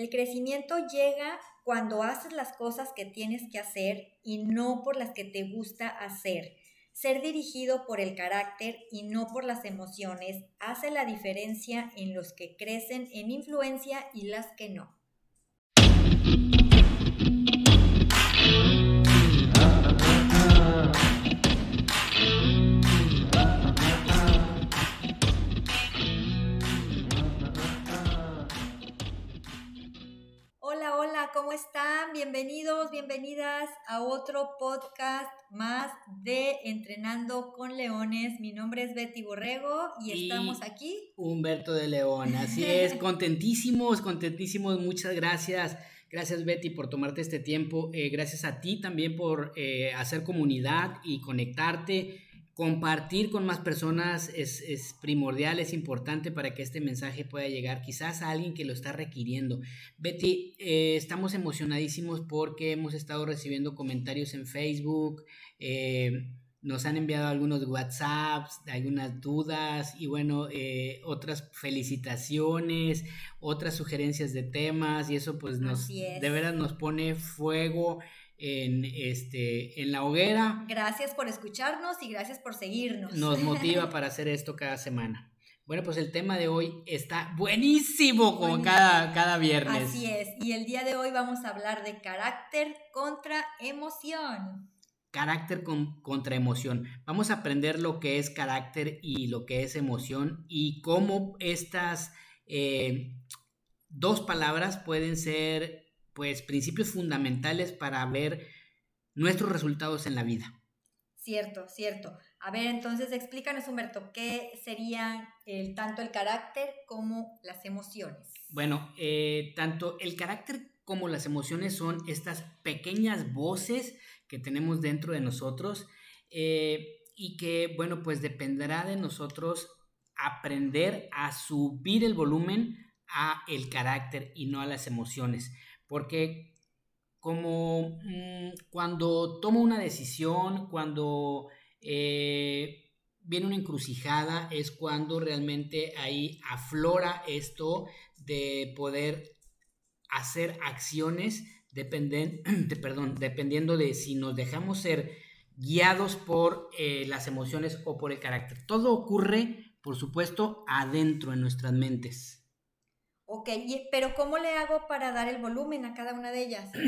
El crecimiento llega cuando haces las cosas que tienes que hacer y no por las que te gusta hacer. Ser dirigido por el carácter y no por las emociones hace la diferencia en los que crecen en influencia y las que no. Hola, hola, ¿cómo están? Bienvenidos, bienvenidas a otro podcast más de Entrenando con Leones. Mi nombre es Betty Borrego y, estamos aquí. Humberto de León, así es, contentísimos, contentísimos, muchas gracias. Gracias Betty por tomarte este tiempo, eh, gracias a ti también por eh, hacer comunidad y conectarte compartir con más personas es, primordial, es importante para que este mensaje pueda llegar quizás a alguien que lo está requiriendo. Betty, eh, estamos emocionadísimos porque hemos estado recibiendo comentarios en Facebook, eh, nos han enviado algunos WhatsApps, algunas dudas y bueno, eh, otras felicitaciones, otras sugerencias de temas y eso pues nos de veras nos pone fuego en, este, en la hoguera. Gracias por escucharnos y gracias por seguirnos. Nos motiva para hacer esto cada semana. Bueno, pues el tema de hoy está buenísimo como Cada, cada viernes. Así es, y el día de hoy vamos a hablar de carácter contra emoción. Carácter contra emoción. Vamos a aprender lo que es carácter y lo que es emoción y cómo estas eh, dos palabras pueden ser pues principios fundamentales para ver nuestros resultados en la vida. Cierto, cierto. A ver, entonces explícanos, Humberto, ¿qué serían el, tanto el carácter como las emociones? Bueno, eh, tanto el carácter como las emociones son estas pequeñas voces que tenemos dentro de nosotros eh, y que, bueno, pues dependerá de nosotros aprender a subir el volumen a el carácter y no a las emociones porque como mm, cuando tomo una decisión, cuando eh, viene una encrucijada, es cuando realmente ahí aflora esto de poder hacer acciones dependen, perdón, dependiendo de si nos dejamos ser guiados por eh, las emociones o por el carácter. Todo ocurre, por supuesto, adentro en nuestras mentes. Ok, pero ¿cómo le hago para dar el volumen a cada una de ellas?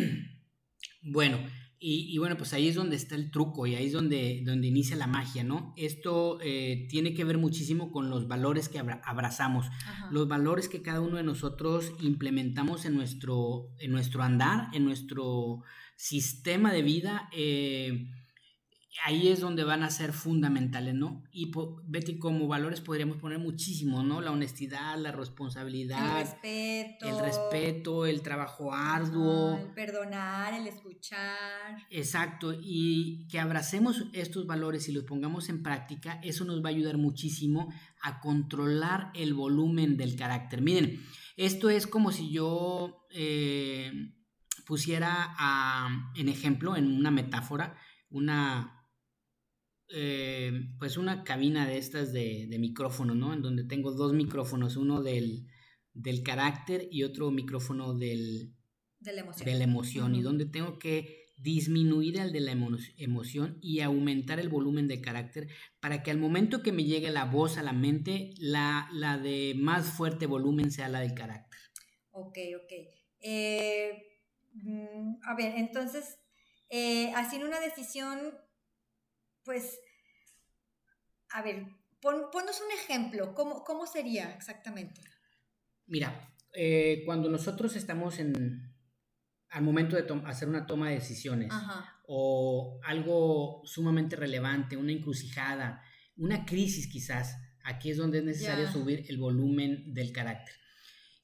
Bueno, y, bueno, pues ahí es donde está el truco y ahí es donde, donde inicia la magia, ¿no? Esto eh, tiene que ver muchísimo con los valores que abrazamos, los valores que cada uno de nosotros implementamos en nuestro, en nuestro andar, en nuestro sistema de vida. Eh, ahí es donde van a ser fundamentales, ¿no? Y Betty, como valores podríamos poner muchísimo, ¿no? La honestidad, la responsabilidad. El respeto. El respeto, el trabajo arduo. el perdonar, el escuchar. Exacto, y que abracemos estos valores y los pongamos en práctica, eso nos va a ayudar muchísimo a controlar el volumen del carácter. Miren, esto es como si yo eh, pusiera en ejemplo, en una metáfora, una eh, pues una cabina de estas de, micrófono, ¿no? En donde tengo dos micrófonos, uno del, carácter y otro micrófono del, de la emoción, de la emoción y donde tengo que disminuir el de la emoción y aumentar el volumen de carácter para que al momento que me llegue la voz a la mente, la, la de más fuerte volumen sea la del carácter. Ok, ok. Eh, mm, a ver, entonces, eh, haciendo una decisión pues, a ver, pon, ponnos un ejemplo, ¿Cómo, sería exactamente? Mira, eh, cuando nosotros estamos en, al momento de hacer una toma de decisiones o algo sumamente relevante, una encrucijada, una crisis quizás, aquí es donde es necesario subir el volumen del carácter.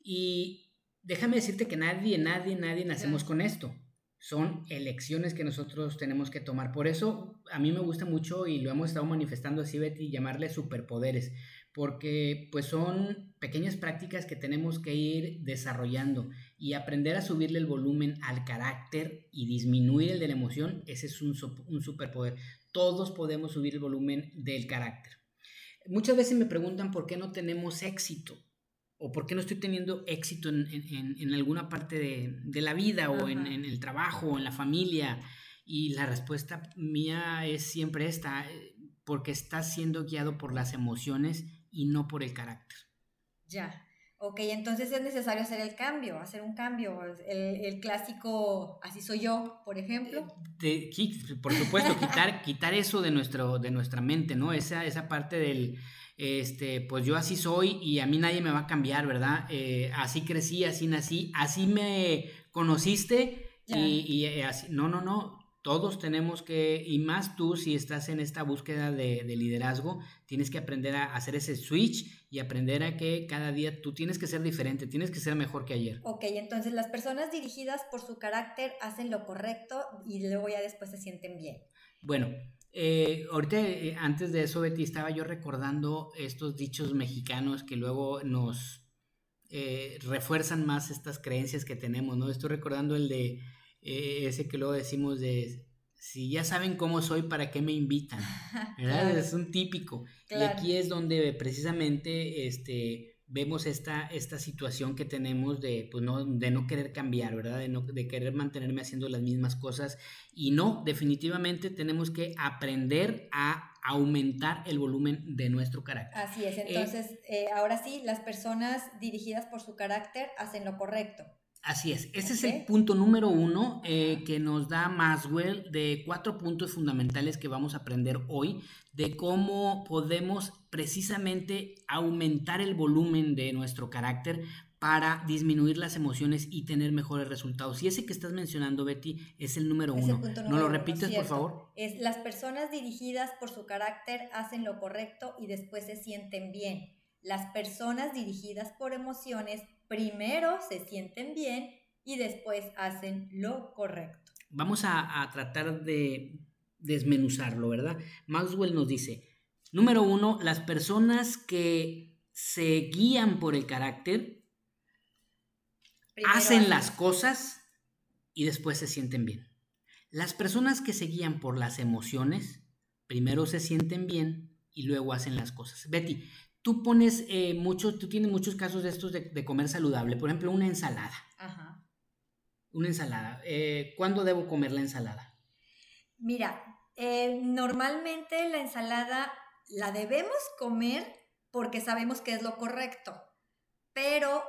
Y déjame decirte que nadie, nadie, nadie nacemos con esto son elecciones que nosotros tenemos que tomar. Por eso a mí me gusta mucho y lo hemos estado manifestando así, Betty, llamarle superpoderes, porque pues son pequeñas prácticas que tenemos que ir desarrollando y aprender a subirle el volumen al carácter y disminuir el de la emoción, ese es un, un superpoder. Todos podemos subir el volumen del carácter. Muchas veces me preguntan por qué no tenemos éxito. ¿O por qué no estoy teniendo éxito en, alguna parte de, la vida o en, el trabajo o en la familia? Y la respuesta mía es siempre esta, eh, porque estás siendo guiado por las emociones y no por el carácter. Ya. Ok, entonces es necesario hacer el cambio, hacer un cambio. El, clásico, así soy yo, por ejemplo. De, por supuesto, quitar, quitar eso de, nuestro, de nuestra mente, ¿no? Esa, esa parte del, este, pues yo así soy y a mí nadie me va a cambiar, ¿verdad? Eh, así crecí, así nací, así me conociste y, eh, así, no, no, no, todos tenemos que, y más tú si estás en esta búsqueda de, liderazgo, tienes que aprender a hacer ese switch y aprender a que cada día tú tienes que ser diferente, tienes que ser mejor que ayer. Ok, entonces las personas dirigidas por su carácter hacen lo correcto y luego ya después se sienten bien. Bueno, eh, ahorita, eh, antes de eso, Betty, estaba yo recordando estos dichos mexicanos que luego nos eh, refuerzan más estas creencias que tenemos, ¿no? Estoy recordando el de ese que luego decimos de si ya saben cómo soy, ¿para qué me invitan? ¿Verdad? Es un típico. Y aquí es donde precisamente este, vemos esta, esta situación que tenemos de, pues no, de no querer cambiar, ¿verdad? De, no, de querer mantenerme haciendo las mismas cosas. Y no, definitivamente tenemos que aprender a aumentar el volumen de nuestro carácter. Así es, entonces, eh, ahora sí, las personas dirigidas por su carácter hacen lo correcto. Así es, ese es el punto número uno eh, que nos da Maswell de cuatro puntos fundamentales que vamos a aprender hoy de cómo podemos precisamente aumentar el volumen de nuestro carácter para disminuir las emociones y tener mejores resultados. Y ese que estás mencionando, Betty, es el número uno. ¿No lo repites, por favor? Es las personas dirigidas por su carácter hacen lo correcto y después se sienten bien. Las personas dirigidas por emociones primero se sienten bien y después hacen lo correcto. Vamos a, tratar de desmenuzarlo, ¿verdad? Maxwell nos dice, número uno, las personas que se guían por el carácter hacen las cosas y después se sienten bien. Las personas que se guían por las emociones, primero se sienten bien y luego hacen las cosas. Betty, tú pones eh, muchos, tú tienes muchos casos de estos de, comer saludable. Por ejemplo, una ensalada. Ajá. Una ensalada. Eh, ¿Cuándo debo comer la ensalada? Mira, eh, normalmente la ensalada la debemos comer porque sabemos que es lo correcto, pero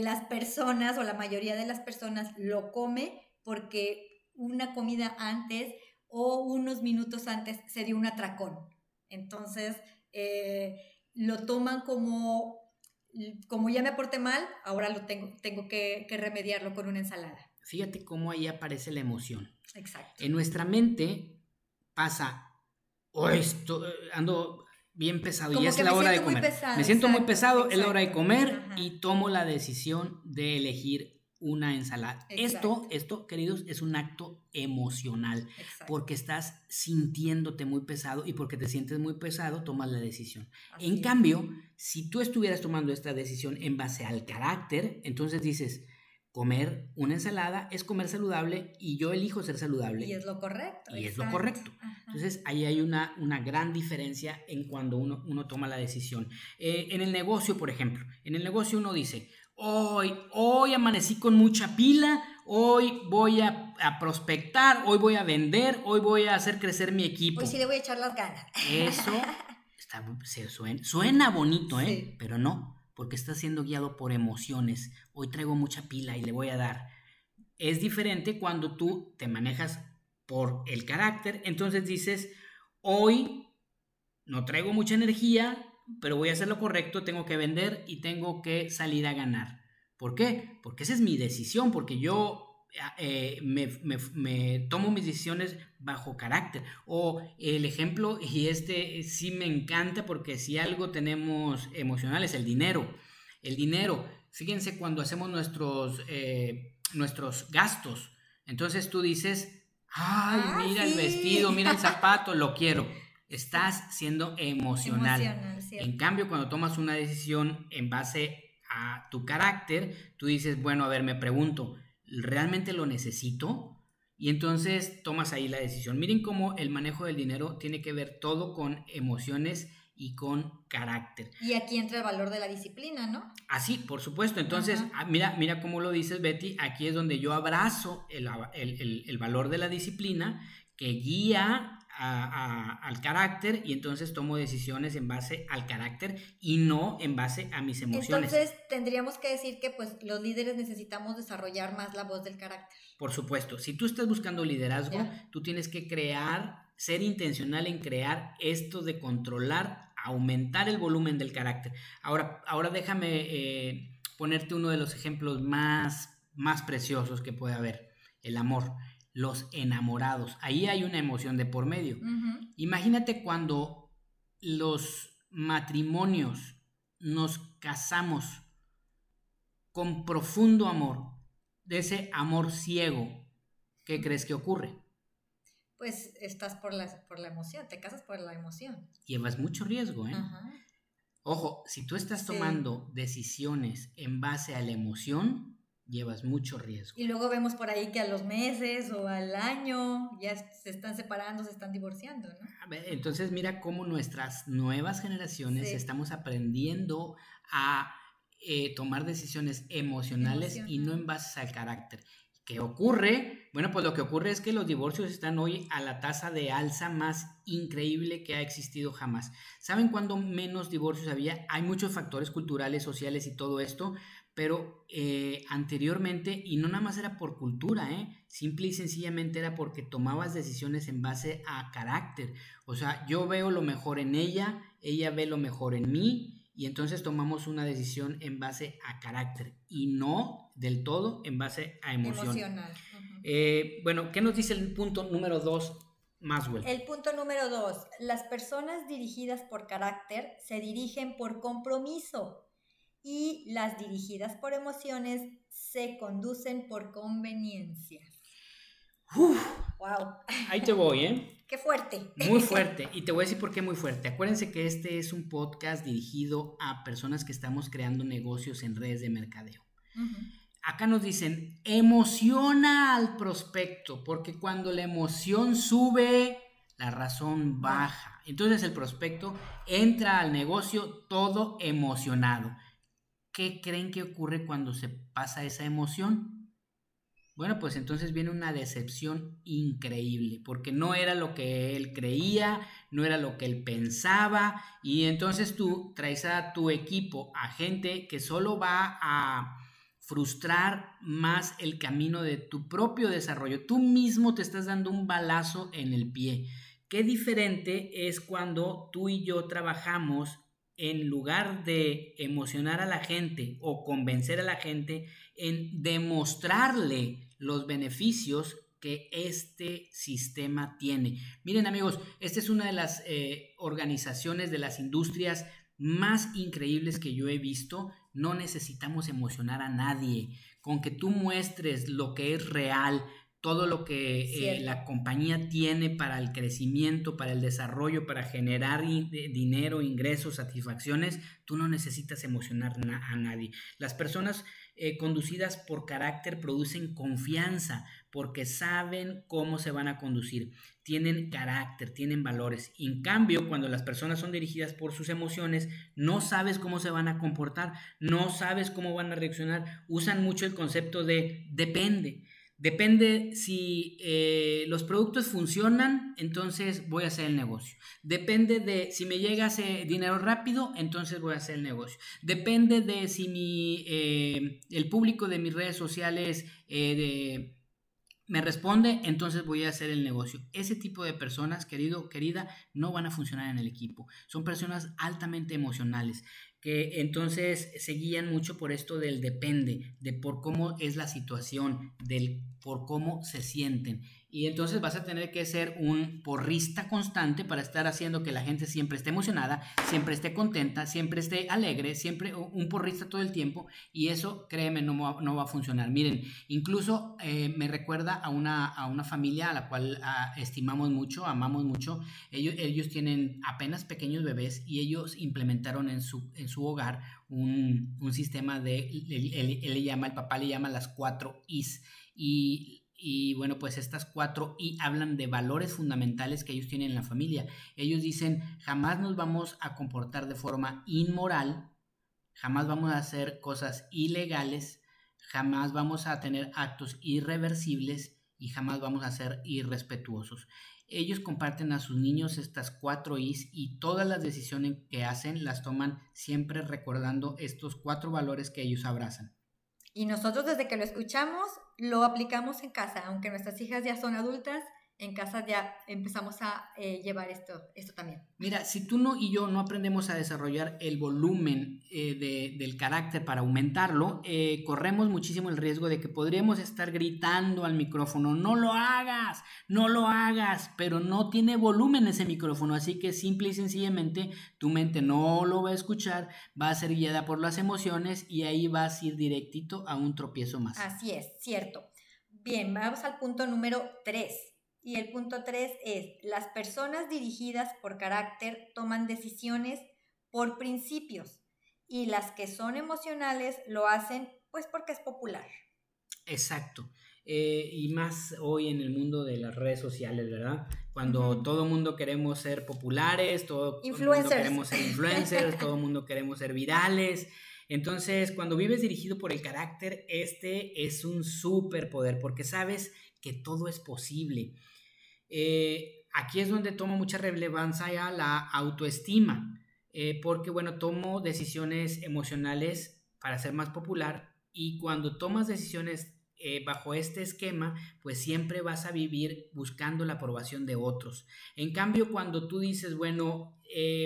las personas o la mayoría de las personas lo come porque una comida antes o unos minutos antes se dio un atracón. Entonces, lo toman como, como ya me aporté mal, ahora lo tengo, tengo que, remediarlo con una ensalada. Fíjate cómo ahí aparece la emoción. Exacto. En nuestra mente pasa, oh, esto, ando bien pesado y es la hora de comer. me siento muy pesado, es la hora de comer y tomo la decisión de elegir una ensalada. Esto, esto, queridos, es un acto emocional, porque estás sintiéndote muy pesado y porque te sientes muy pesado, tomas la decisión. en cambio, si tú estuvieras tomando esta decisión en base al carácter, entonces dices, comer una ensalada es comer saludable y yo elijo ser saludable. Y es lo correcto. Y es lo correcto. Entonces ahí hay una, una gran diferencia en cuando uno, uno toma la decisión. Eh, en el negocio, por ejemplo, en el negocio uno dice, Hoy, hoy amanecí con mucha pila, hoy voy a, prospectar, hoy voy a vender, hoy voy a hacer crecer mi equipo. Hoy sí le voy a echar las ganas. Eso suena, bonito, ¿eh? Pero no, porque está siendo guiado por emociones. Hoy traigo mucha pila y le voy a dar. Es diferente cuando tú te manejas por el carácter, entonces dices, hoy no traigo mucha energía, pero voy a hacer lo correcto, tengo que vender y tengo que salir a ganar. ¿Por qué? Porque esa es mi decisión, porque yo eh, me, tomo mis decisiones bajo carácter. O el ejemplo, y este sí me encanta porque si algo tenemos emocional es el dinero. El dinero, fíjense cuando hacemos nuestros, eh, nuestros gastos, entonces tú dices, ay, ah, mira el vestido, mira el zapato, lo quiero estás siendo emocional. en cambio, cuando tomas una decisión en base a tu carácter, tú dices, bueno, a ver, me pregunto, ¿realmente lo necesito? Y entonces tomas ahí la decisión. Miren cómo el manejo del dinero tiene que ver todo con emociones y con carácter. Y aquí entra el valor de la disciplina, ¿no? Así, por supuesto. Entonces, ah, mira, mira cómo lo dices, Betty. Aquí es donde yo abrazo el, el valor de la disciplina que guía al carácter y entonces tomo decisiones en base al carácter y no en base a mis emociones. Entonces tendríamos que decir que pues los líderes necesitamos desarrollar más la voz del carácter. Por supuesto, si tú estás buscando liderazgo, tú tienes que crear, ser intencional en crear esto de controlar, aumentar el volumen del carácter. Ahora, ahora déjame eh, ponerte uno de los ejemplos más, más preciosos que puede haber, el amor los enamorados. Ahí hay una emoción de por medio. Imagínate cuando los matrimonios nos casamos con profundo amor, de ese amor ciego, ¿qué crees que ocurre? Pues estás por la, por la emoción, te casas por la emoción. Llevas mucho riesgo, ¿eh? Ojo, si tú estás tomando decisiones en base a la emoción, llevas mucho riesgo. Y luego vemos por ahí que a los meses o al año ya se están separando, se están divorciando, ¿no? Entonces mira cómo nuestras nuevas generaciones estamos aprendiendo a eh, tomar decisiones emocionales y no en base al carácter. ¿Qué ocurre? Bueno, pues lo que ocurre es que los divorcios están hoy a la tasa de alza más increíble que ha existido jamás. ¿Saben cuándo menos divorcios había? Hay muchos factores culturales, sociales y todo esto, pero eh, anteriormente, y no nada más era por cultura, ¿eh? simple y sencillamente era porque tomabas decisiones en base a carácter. O sea, yo veo lo mejor en ella, ella ve lo mejor en mí, y entonces tomamos una decisión en base a carácter y no del todo en base a emoción. Emocional. Eh, bueno, ¿qué nos dice el punto número dos, Maswell? El punto número dos, las personas dirigidas por carácter se dirigen por compromiso y las dirigidas por emociones se conducen por conveniencia. wow. Ahí te voy, ¿eh? Qué fuerte. Muy fuerte. Y te voy a decir por qué muy fuerte. Acuérdense que este es un podcast dirigido a personas que estamos creando negocios en redes de mercadeo. Acá nos dicen, emociona al prospecto, porque cuando la emoción sube, la razón baja. Entonces el prospecto entra al negocio todo emocionado. ¿Qué creen que ocurre cuando se pasa esa emoción? Bueno, pues entonces viene una decepción increíble, porque no era lo que él creía, no era lo que él pensaba, y entonces tú traes a tu equipo a gente que solo va a frustrar más el camino de tu propio desarrollo. Tú mismo te estás dando un balazo en el pie. Qué diferente es cuando tú y yo trabajamos en lugar de emocionar a la gente o convencer a la gente, en demostrarle los beneficios que este sistema tiene. Miren amigos, esta es una de las eh, organizaciones de las industrias más increíbles que yo he visto. No necesitamos emocionar a nadie. Con que tú muestres lo que es real, todo lo que eh, la compañía tiene para el crecimiento, para el desarrollo, para generar dinero, ingresos, satisfacciones, tú no necesitas emocionar a nadie. Las personas eh, conducidas por carácter producen confianza porque saben cómo se van a conducir, tienen carácter, tienen valores. en cambio, cuando las personas son dirigidas por sus emociones, no sabes cómo se van a comportar, no sabes cómo van a reaccionar, usan mucho el concepto de depende. Depende si eh, los productos funcionan, entonces voy a hacer el negocio. Depende de si me llega ese dinero rápido, entonces voy a hacer el negocio. Depende de si mi, eh, el público de mis redes sociales eh, me responde, entonces voy a hacer el negocio. Ese tipo de personas, querido, querida, no van a funcionar en el equipo. Son personas altamente emocionales que entonces se guían mucho por esto del depende, de por cómo es la situación, del por cómo se sienten. Y entonces vas a tener que ser un porrista constante para estar haciendo que la gente siempre esté emocionada, siempre esté contenta, siempre esté alegre, siempre un porrista todo el tiempo. Y eso, créeme, no va, no va a funcionar. Miren, incluso eh, me recuerda a una, a una familia a la cual ah, estimamos mucho, amamos mucho. Ellos, ellos tienen apenas pequeños bebés y ellos implementaron en su, en su hogar un, un sistema de, él, él, le llama, el papá le llama las cuatro Is. Y y bueno, pues estas cuatro y hablan de valores fundamentales que ellos tienen en la familia. Ellos dicen, jamás nos vamos a comportar de forma inmoral, jamás vamos a hacer cosas ilegales, jamás vamos a tener actos irreversibles y jamás vamos a ser irrespetuosos. Ellos comparten a sus niños estas cuatro Is y todas las decisiones que hacen las toman siempre recordando estos cuatro valores que ellos abrazan. Y nosotros desde que lo escuchamos lo aplicamos en casa, aunque nuestras hijas ya son adultas, en casa ya empezamos a eh, llevar esto, esto también. Mira, si tú no y yo no aprendemos a desarrollar el volumen eh, de, del carácter para aumentarlo, eh, corremos muchísimo el riesgo de que podríamos estar gritando al micrófono, no lo hagas, no lo hagas, pero no tiene volumen ese micrófono, así que simple y sencillamente tu mente no lo va a escuchar, va a ser guiada por las emociones y ahí vas a ir directito a un tropiezo más. Así es, cierto. Bien, vamos al punto número 3 y el punto tres es, las personas dirigidas por carácter toman decisiones por principios y las que son emocionales lo hacen pues porque es popular. Exacto. Eh, y más hoy en el mundo de las redes sociales, ¿verdad? Cuando todo el mundo queremos ser populares, todo mundo queremos ser influencers, todo el mundo queremos ser virales. Entonces, cuando vives dirigido por el carácter, este es un superpoder porque sabes que todo es posible. Eh, aquí es donde tomo mucha relevancia la autoestima, eh, porque bueno, tomo decisiones emocionales para ser más popular y cuando tomas decisiones eh, bajo este esquema, pues siempre vas a vivir buscando la aprobación de otros. En cambio, cuando tú dices, bueno,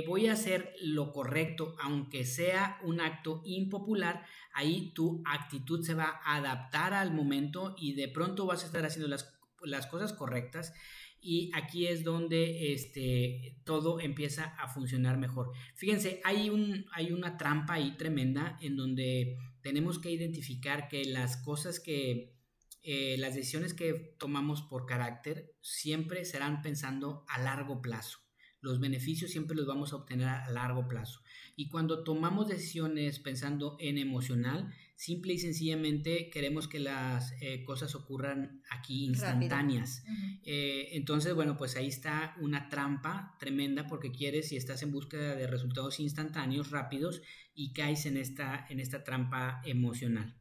voy a hacer lo correcto, aunque sea un acto impopular, ahí tu actitud se va a adaptar al momento y de pronto vas a estar haciendo las, las cosas correctas y aquí es donde este, todo empieza a funcionar mejor. Fíjense, hay, un, hay una trampa ahí tremenda en donde tenemos que identificar que las cosas que, eh, las decisiones que tomamos por carácter siempre serán pensando a largo plazo. Los beneficios siempre los vamos a obtener a largo plazo. Y cuando tomamos decisiones pensando en emocional, simple y sencillamente queremos que las eh, cosas ocurran aquí instantáneas. Eh, entonces, bueno, pues ahí está una trampa tremenda porque quieres y estás en búsqueda de resultados instantáneos, rápidos, y caes en esta, en esta trampa emocional.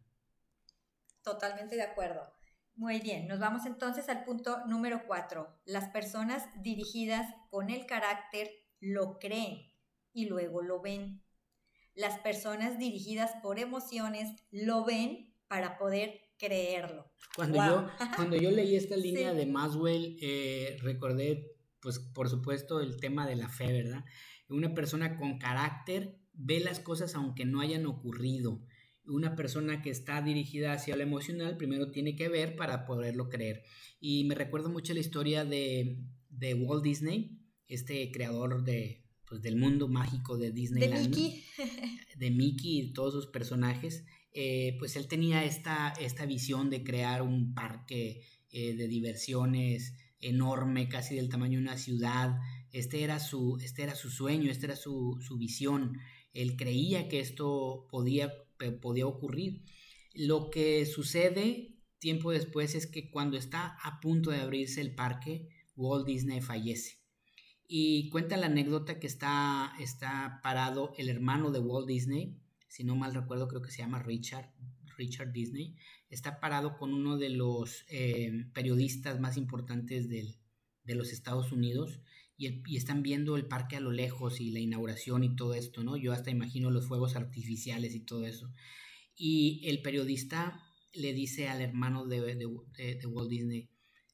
Totalmente de acuerdo. Muy bien, nos vamos entonces al punto número cuatro. Las personas dirigidas con el carácter lo creen y luego lo ven. Las personas dirigidas por emociones lo ven para poder creerlo. Cuando, yo, cuando yo leí esta línea de Maswell, eh, recordé, pues por supuesto, el tema de la fe, ¿verdad? Una persona con carácter ve las cosas aunque no hayan ocurrido. Una persona que está dirigida hacia lo emocional primero tiene que ver para poderlo creer. Y me recuerdo mucho la historia de, de Walt Disney, este creador de, pues, del mundo mágico de Disneyland. De Mickey. de Mickey y todos sus personajes. Eh, pues él tenía esta, esta visión de crear un parque eh, de diversiones enorme, casi del tamaño de una ciudad. Este era su, este era su sueño, esta era su, su visión. Él creía que esto podía, podía ocurrir. Lo que sucede tiempo después es que cuando está a punto de abrirse el parque, Walt Disney fallece. Y cuenta la anécdota que está, está parado el hermano de Walt Disney, si no mal recuerdo creo que se llama Richard, Richard Disney, está parado con uno de los eh, periodistas más importantes del, de los Estados Unidos y, y, están viendo el parque a lo lejos y la inauguración y todo esto, ¿no? Yo hasta imagino los fuegos artificiales y todo eso. Y el periodista le dice al hermano de, de, de Walt Disney,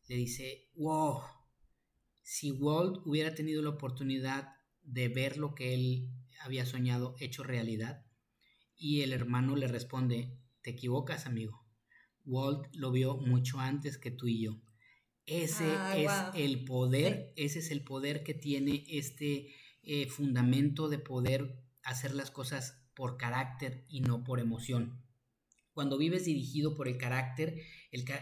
le dice, wow, si Walt hubiera tenido la oportunidad de ver lo que él había soñado hecho realidad, y el hermano le responde, te equivocas, amigo. Walt lo vio mucho antes que tú y yo. Ese ah, es el poder, ese es el poder que tiene este eh, fundamento de poder hacer las cosas por carácter y no por emoción. Cuando vives dirigido por el carácter,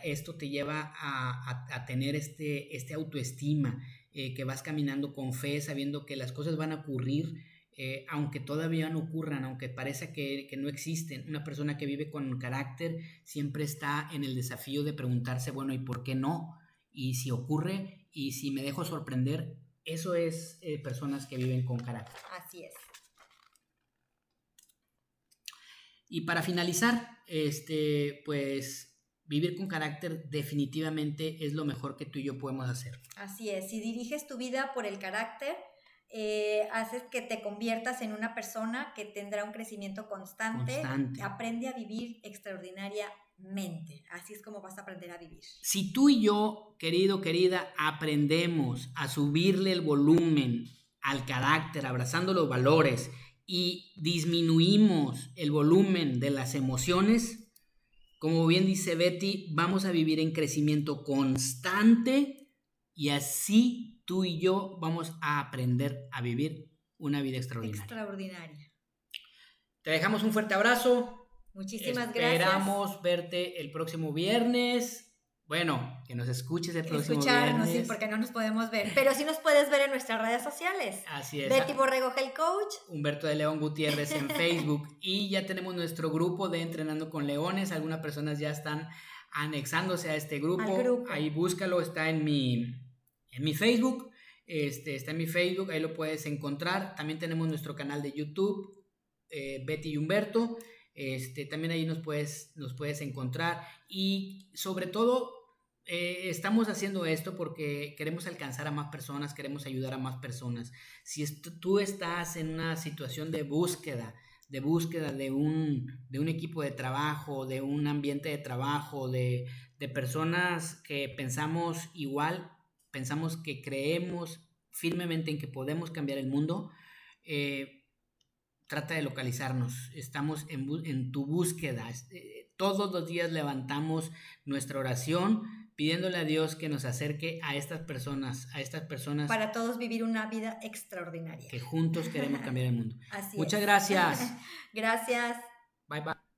esto te lleva a, tener este, este autoestima, eh, que vas caminando con fe, sabiendo que las cosas van a ocurrir eh, aunque todavía no ocurran, aunque parezca que, que, no existen. Una persona que vive con carácter siempre está en el desafío de preguntarse, bueno, ¿y por qué no? Y si ocurre, y si me dejo sorprender, eso es eh, personas que viven con carácter. Así es. Y para finalizar, este, pues vivir con carácter definitivamente es lo mejor que tú y yo podemos hacer. Así es, si diriges tu vida por el carácter, eh, haces que te conviertas en una persona que tendrá un crecimiento constante, constante. aprende a vivir extraordinariamente. Así es como vas a aprender a vivir. Si tú y yo, querido, querida, aprendemos a subirle el volumen al carácter, abrazando los valores y disminuimos el volumen de las emociones, como bien dice Betty, vamos a vivir en crecimiento constante y así tú y yo vamos a aprender a vivir una vida extraordinaria. Extraordinaria. Te dejamos un fuerte abrazo. Muchísimas gracias. Esperamos verte el próximo viernes. Bueno, que nos escuches el próximo Escucharnos, viernes. sí, porque no nos podemos ver. Pero sí nos puedes ver en nuestras redes sociales. Así es. Betty Borrego Health Coach. Humberto de León Gutiérrez en Facebook. y ya tenemos nuestro grupo de Entrenando con Leones. Algunas personas ya están anexándose a este grupo. grupo. Ahí búscalo, está en mi, en mi Facebook. Este, está en mi Facebook, ahí lo puedes encontrar. También tenemos nuestro canal de YouTube, eh, Betty y Humberto. Este, también ahí nos puedes, nos puedes encontrar. Y sobre todo, eh, estamos haciendo esto porque queremos alcanzar a más personas, queremos ayudar a más personas. Si tú estás en una situación de búsqueda, de búsqueda de un, de un equipo de trabajo, de un ambiente de trabajo, de, de personas que pensamos igual, pensamos que creemos firmemente en que podemos cambiar el mundo, eh, trata de localizarnos. Estamos en, en tu búsqueda. Eh, todos los días levantamos nuestra oración pidiéndole a Dios que nos acerque a estas personas, a estas personas. Para todos vivir una vida extraordinaria. Que juntos queremos cambiar el mundo. Así Muchas es. gracias. gracias. Bye bye.